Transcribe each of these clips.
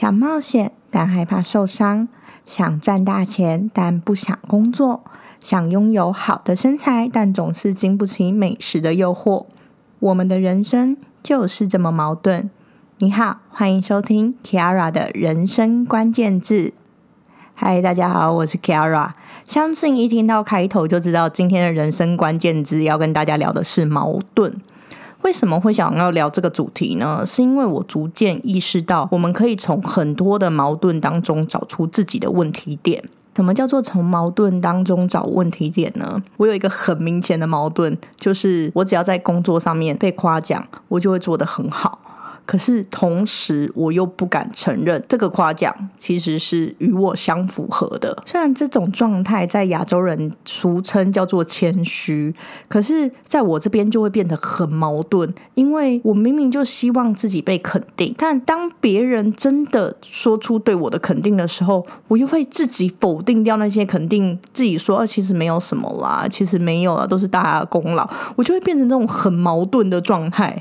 想冒险但害怕受伤，想赚大钱但不想工作，想拥有好的身材但总是经不起美食的诱惑。我们的人生就是这么矛盾。你好，欢迎收听 Kiara 的人生关键字。嗨，大家好，我是 Kiara。相信一听到开头就知道，今天的人生关键字要跟大家聊的是矛盾。为什么会想要聊这个主题呢？是因为我逐渐意识到，我们可以从很多的矛盾当中找出自己的问题点。什么叫做从矛盾当中找问题点呢？我有一个很明显的矛盾，就是我只要在工作上面被夸奖，我就会做得很好。可是同时，我又不敢承认这个夸奖其实是与我相符合的。虽然这种状态在亚洲人俗称叫做谦虚，可是在我这边就会变得很矛盾。因为我明明就希望自己被肯定，但当别人真的说出对我的肯定的时候，我又会自己否定掉那些肯定，自己说啊其实没有什么啦，其实没有了，都是大家的功劳。我就会变成这种很矛盾的状态。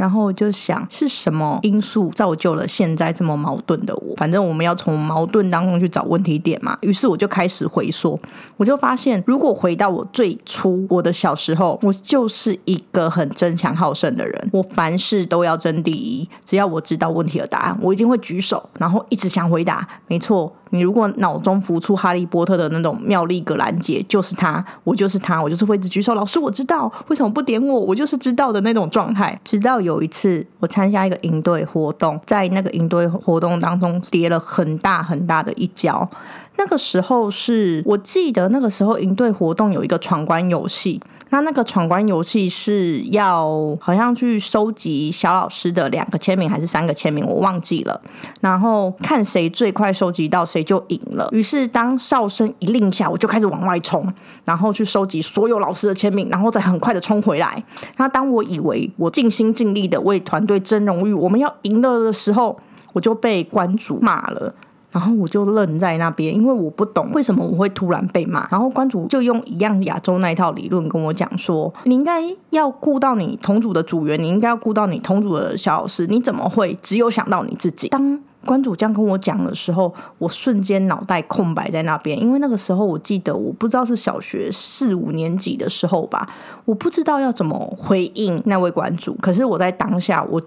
然后我就想，是什么因素造就了现在这么矛盾的我？反正我们要从矛盾当中去找问题点嘛。于是我就开始回溯，我就发现，如果回到我最初我的小时候，我就是一个很争强好胜的人，我凡事都要争第一。只要我知道问题的答案，我一定会举手，然后一直想回答。没错。你如果脑中浮出哈利波特的那种妙丽格兰杰，就是他，我就是他，我就是会一直举手。老师，我知道，为什么不点我？我就是知道的那种状态。直到有有一次，我参加一个营队活动，在那个营队活动当中跌了很大很大的一跤。那个时候是我记得，那个时候营队活动有一个闯关游戏。那那个闯关游戏是要好像去收集小老师的两个签名还是三个签名，我忘记了。然后看谁最快收集到，谁就赢了。于是当哨声一令下，我就开始往外冲，然后去收集所有老师的签名，然后再很快的冲回来。那当我以为我尽心尽力的为团队争荣誉，我们要赢了的时候，我就被关主骂了。然后我就愣在那边，因为我不懂为什么我会突然被骂。然后关主就用一样亚洲那一套理论跟我讲说：“你应该要顾到你同组的组员，你应该要顾到你同组的小老师，你怎么会只有想到你自己？”当关主这样跟我讲的时候，我瞬间脑袋空白在那边，因为那个时候我记得我不知道是小学四五年级的时候吧，我不知道要怎么回应那位关主。可是我在当下我。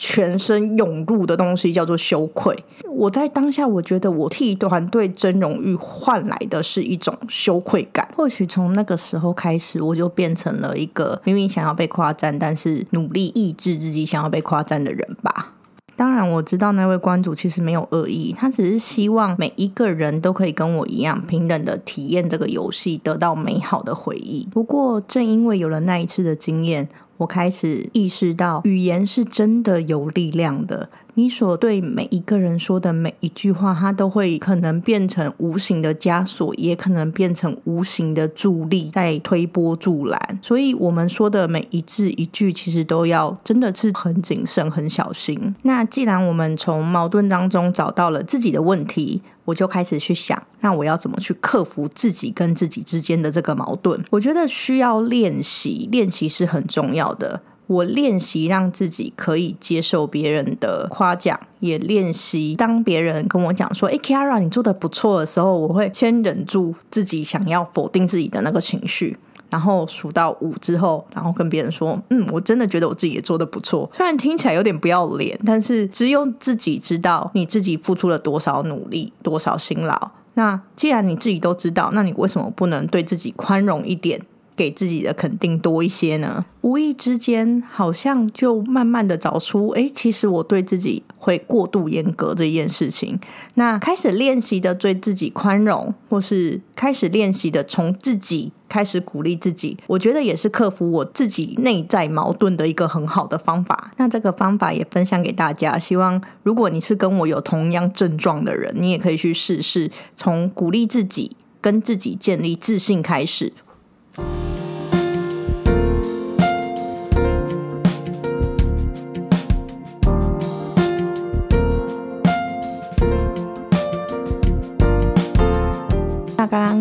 全身涌入的东西叫做羞愧。我在当下，我觉得我替团队争荣誉换来的是一种羞愧感。或许从那个时候开始，我就变成了一个明明想要被夸赞，但是努力抑制自己想要被夸赞的人吧。当然，我知道那位关主其实没有恶意，他只是希望每一个人都可以跟我一样平等的体验这个游戏，得到美好的回忆。不过，正因为有了那一次的经验。我开始意识到，语言是真的有力量的。你所对每一个人说的每一句话，它都会可能变成无形的枷锁，也可能变成无形的助力，在推波助澜。所以，我们说的每一字一句，其实都要真的是很谨慎、很小心。那既然我们从矛盾当中找到了自己的问题，我就开始去想，那我要怎么去克服自己跟自己之间的这个矛盾？我觉得需要练习，练习是很重要的。我练习让自己可以接受别人的夸奖，也练习当别人跟我讲说“哎，Kara，你做的不错”的时候，我会先忍住自己想要否定自己的那个情绪，然后数到五之后，然后跟别人说：“嗯，我真的觉得我自己也做的不错。”虽然听起来有点不要脸，但是只有自己知道你自己付出了多少努力、多少辛劳。那既然你自己都知道，那你为什么不能对自己宽容一点？给自己的肯定多一些呢？无意之间，好像就慢慢的找出，哎，其实我对自己会过度严格这件事情。那开始练习的对自己宽容，或是开始练习的从自己开始鼓励自己，我觉得也是克服我自己内在矛盾的一个很好的方法。那这个方法也分享给大家，希望如果你是跟我有同样症状的人，你也可以去试试，从鼓励自己、跟自己建立自信开始。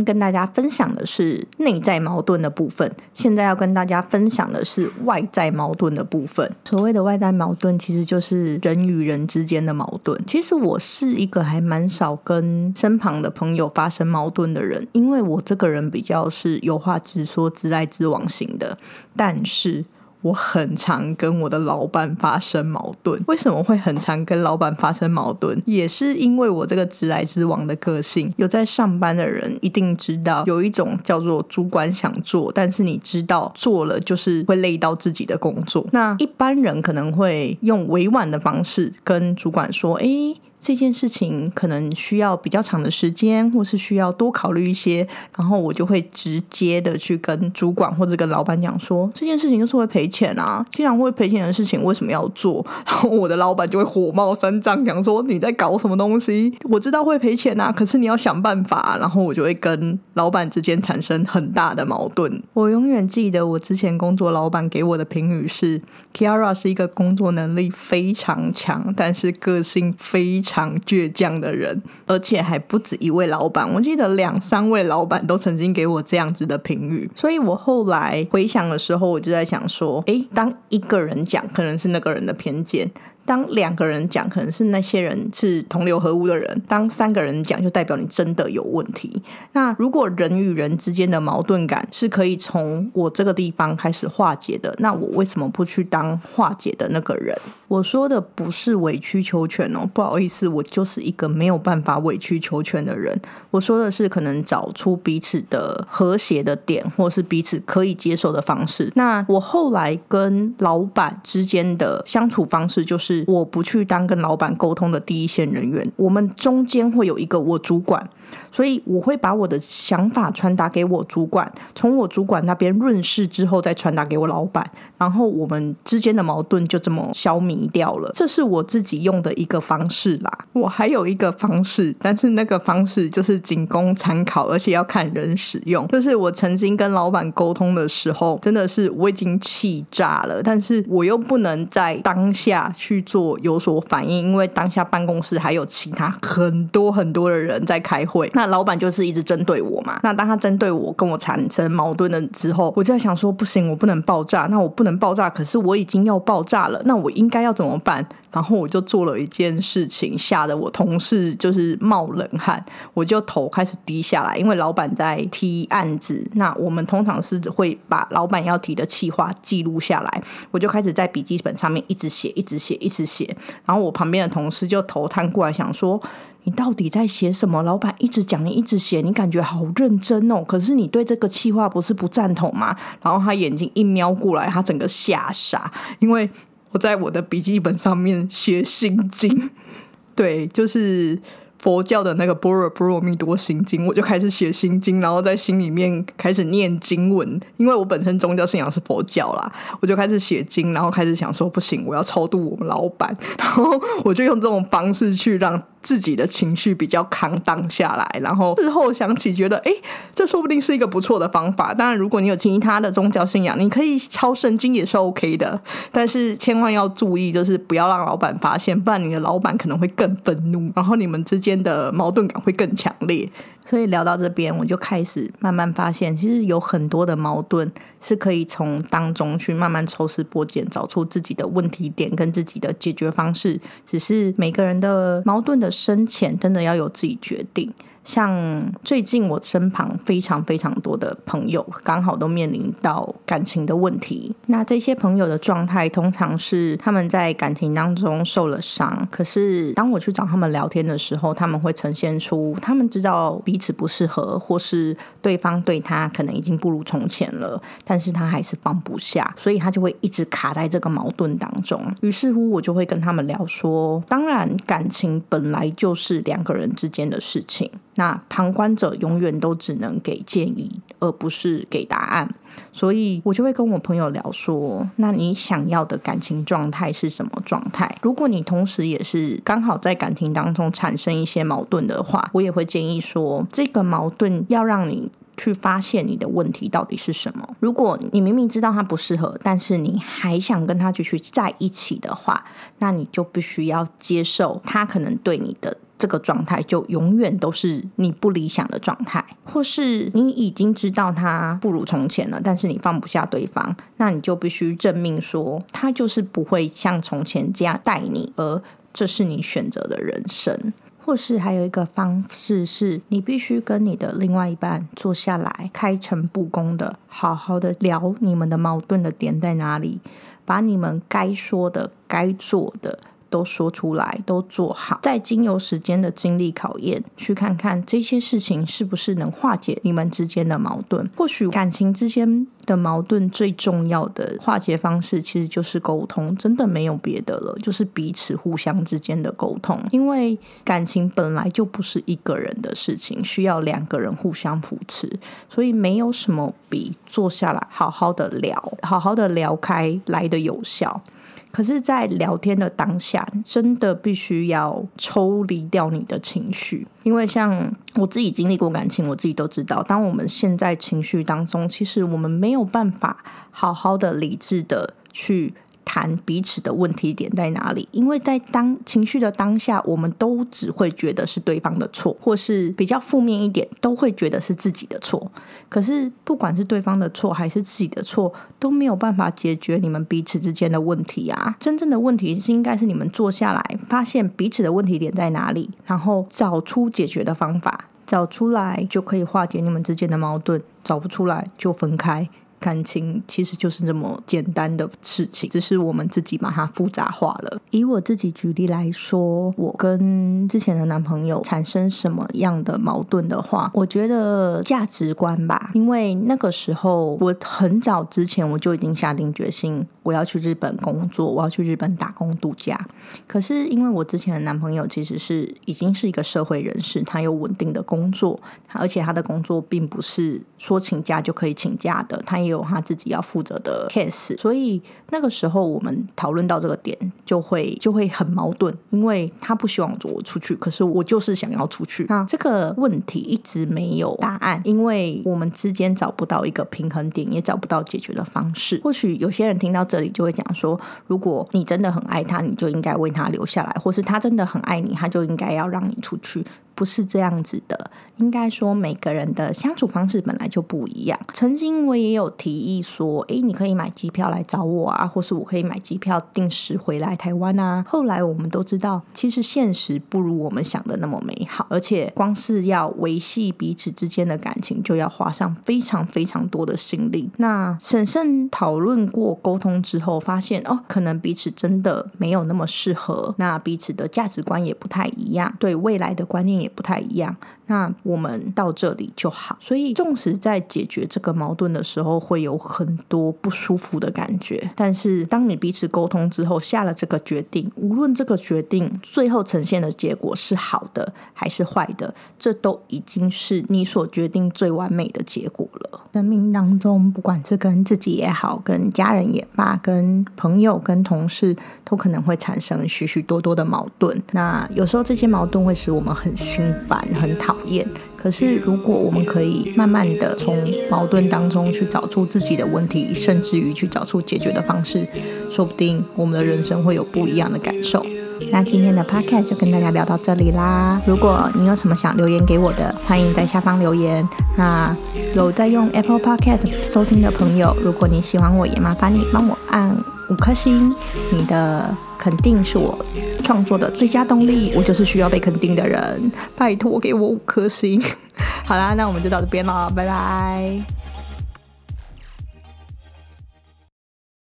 跟大家分享的是内在矛盾的部分，现在要跟大家分享的是外在矛盾的部分。所谓的外在矛盾，其实就是人与人之间的矛盾。其实我是一个还蛮少跟身旁的朋友发生矛盾的人，因为我这个人比较是有话直说、直来直往型的，但是。我很常跟我的老板发生矛盾，为什么会很常跟老板发生矛盾？也是因为我这个直来直往的个性。有在上班的人一定知道，有一种叫做主管想做，但是你知道做了就是会累到自己的工作。那一般人可能会用委婉的方式跟主管说：“诶。这件事情可能需要比较长的时间，或是需要多考虑一些，然后我就会直接的去跟主管或者跟老板讲说，这件事情就是会赔钱啊，既然会赔钱的事情为什么要做？然后我的老板就会火冒三丈，讲说你在搞什么东西？我知道会赔钱啊，可是你要想办法。然后我就会跟老板之间产生很大的矛盾。我永远记得我之前工作老板给我的评语是，Kiara 是一个工作能力非常强，但是个性非。常倔强的人，而且还不止一位老板。我记得两三位老板都曾经给我这样子的评语，所以我后来回想的时候，我就在想说：，诶，当一个人讲，可能是那个人的偏见。当两个人讲，可能是那些人是同流合污的人；当三个人讲，就代表你真的有问题。那如果人与人之间的矛盾感是可以从我这个地方开始化解的，那我为什么不去当化解的那个人？我说的不是委曲求全哦，不好意思，我就是一个没有办法委曲求全的人。我说的是可能找出彼此的和谐的点，或是彼此可以接受的方式。那我后来跟老板之间的相处方式就是。我不去当跟老板沟通的第一线人员，我们中间会有一个我主管。所以我会把我的想法传达给我主管，从我主管那边润饰之后，再传达给我老板，然后我们之间的矛盾就这么消弭掉了。这是我自己用的一个方式啦。我还有一个方式，但是那个方式就是仅供参考，而且要看人使用。就是我曾经跟老板沟通的时候，真的是我已经气炸了，但是我又不能在当下去做有所反应，因为当下办公室还有其他很多很多的人在开会。那老板就是一直针对我嘛。那当他针对我，跟我产生矛盾的时候，我就在想说，不行，我不能爆炸。那我不能爆炸，可是我已经要爆炸了。那我应该要怎么办？然后我就做了一件事情，吓得我同事就是冒冷汗。我就头开始低下来，因为老板在提案子。那我们通常是会把老板要提的气话记录下来。我就开始在笔记本上面一直写，一直写，一直写。然后我旁边的同事就头探过来，想说。你到底在写什么？老板一直讲，你一直写，你感觉好认真哦。可是你对这个气话不是不赞同吗？然后他眼睛一瞄过来，他整个吓傻，因为在我的笔记本上面写心经，对，就是佛教的那个般若波罗蜜多心经，我就开始写心经，然后在心里面开始念经文。因为我本身宗教信仰是佛教啦，我就开始写经，然后开始想说，不行，我要超度我们老板，然后我就用这种方式去让。自己的情绪比较扛当下来，然后事后想起，觉得哎，这说不定是一个不错的方法。当然，如果你有其他的宗教信仰，你可以抄圣经也是 OK 的。但是千万要注意，就是不要让老板发现，不然你的老板可能会更愤怒，然后你们之间的矛盾感会更强烈。所以聊到这边，我就开始慢慢发现，其实有很多的矛盾是可以从当中去慢慢抽丝剥茧，找出自己的问题点跟自己的解决方式。只是每个人的矛盾的深浅，真的要由自己决定。像最近我身旁非常非常多的朋友，刚好都面临到感情的问题。那这些朋友的状态，通常是他们在感情当中受了伤。可是当我去找他们聊天的时候，他们会呈现出他们知道彼此不适合，或是对方对他可能已经不如从前了，但是他还是放不下，所以他就会一直卡在这个矛盾当中。于是乎，我就会跟他们聊说：，当然，感情本来就是两个人之间的事情。那旁观者永远都只能给建议，而不是给答案。所以我就会跟我朋友聊说：，那你想要的感情状态是什么状态？如果你同时也是刚好在感情当中产生一些矛盾的话，我也会建议说，这个矛盾要让你去发现你的问题到底是什么。如果你明明知道他不适合，但是你还想跟他继续在一起的话，那你就必须要接受他可能对你的。这个状态就永远都是你不理想的状态，或是你已经知道他不如从前了，但是你放不下对方，那你就必须证明说他就是不会像从前这样待你，而这是你选择的人生。或是还有一个方式是，你必须跟你的另外一半坐下来，开诚布公的，好好的聊你们的矛盾的点在哪里，把你们该说的、该做的。都说出来，都做好，再经由时间的经历考验，去看看这些事情是不是能化解你们之间的矛盾。或许感情之间的矛盾最重要的化解方式，其实就是沟通，真的没有别的了，就是彼此互相之间的沟通。因为感情本来就不是一个人的事情，需要两个人互相扶持，所以没有什么比坐下来好好的聊，好好的聊开来的有效。可是，在聊天的当下，真的必须要抽离掉你的情绪，因为像我自己经历过感情，我自己都知道，当我们陷在情绪当中，其实我们没有办法好好的理智的去。谈彼此的问题点在哪里？因为在当情绪的当下，我们都只会觉得是对方的错，或是比较负面一点，都会觉得是自己的错。可是不管是对方的错还是自己的错，都没有办法解决你们彼此之间的问题啊！真正的问题是应该是你们坐下来，发现彼此的问题点在哪里，然后找出解决的方法，找出来就可以化解你们之间的矛盾；找不出来就分开。感情其实就是这么简单的事情，只是我们自己把它复杂化了。以我自己举例来说，我跟之前的男朋友产生什么样的矛盾的话，我觉得价值观吧。因为那个时候我很早之前我就已经下定决心，我要去日本工作，我要去日本打工度假。可是因为我之前的男朋友其实是已经是一个社会人士，他有稳定的工作，而且他的工作并不是说请假就可以请假的，他。也有他自己要负责的 case，所以那个时候我们讨论到这个点，就会就会很矛盾，因为他不希望我出去，可是我就是想要出去。那这个问题一直没有答案，因为我们之间找不到一个平衡点，也找不到解决的方式。或许有些人听到这里就会讲说，如果你真的很爱他，你就应该为他留下来；或是他真的很爱你，他就应该要让你出去。不是这样子的，应该说每个人的相处方式本来就不一样。曾经我也有提议说，诶，你可以买机票来找我啊，或是我可以买机票定时回来台湾啊。后来我们都知道，其实现实不如我们想的那么美好，而且光是要维系彼此之间的感情，就要花上非常非常多的心力。那审慎讨论过、沟通之后，发现哦，可能彼此真的没有那么适合，那彼此的价值观也不太一样，对未来的观念也。也不太一样，那我们到这里就好。所以，纵使在解决这个矛盾的时候会有很多不舒服的感觉，但是当你彼此沟通之后，下了这个决定，无论这个决定最后呈现的结果是好的还是坏的，这都已经是你所决定最完美的结果了。生命当中，不管是跟自己也好，跟家人也罢，跟朋友、跟同事，都可能会产生许许多多的矛盾。那有时候这些矛盾会使我们很。心烦，很讨厌。可是，如果我们可以慢慢的从矛盾当中去找出自己的问题，甚至于去找出解决的方式，说不定我们的人生会有不一样的感受。那今天的 podcast 就跟大家聊到这里啦。如果你有什么想留言给我的，欢迎在下方留言。那有在用 Apple Podcast 收听的朋友，如果你喜欢我，也麻烦你帮我按五颗星。你的肯定是我创作的最佳动力。我就是需要被肯定的人，拜托给我五颗星。好啦，那我们就到这边了，拜拜。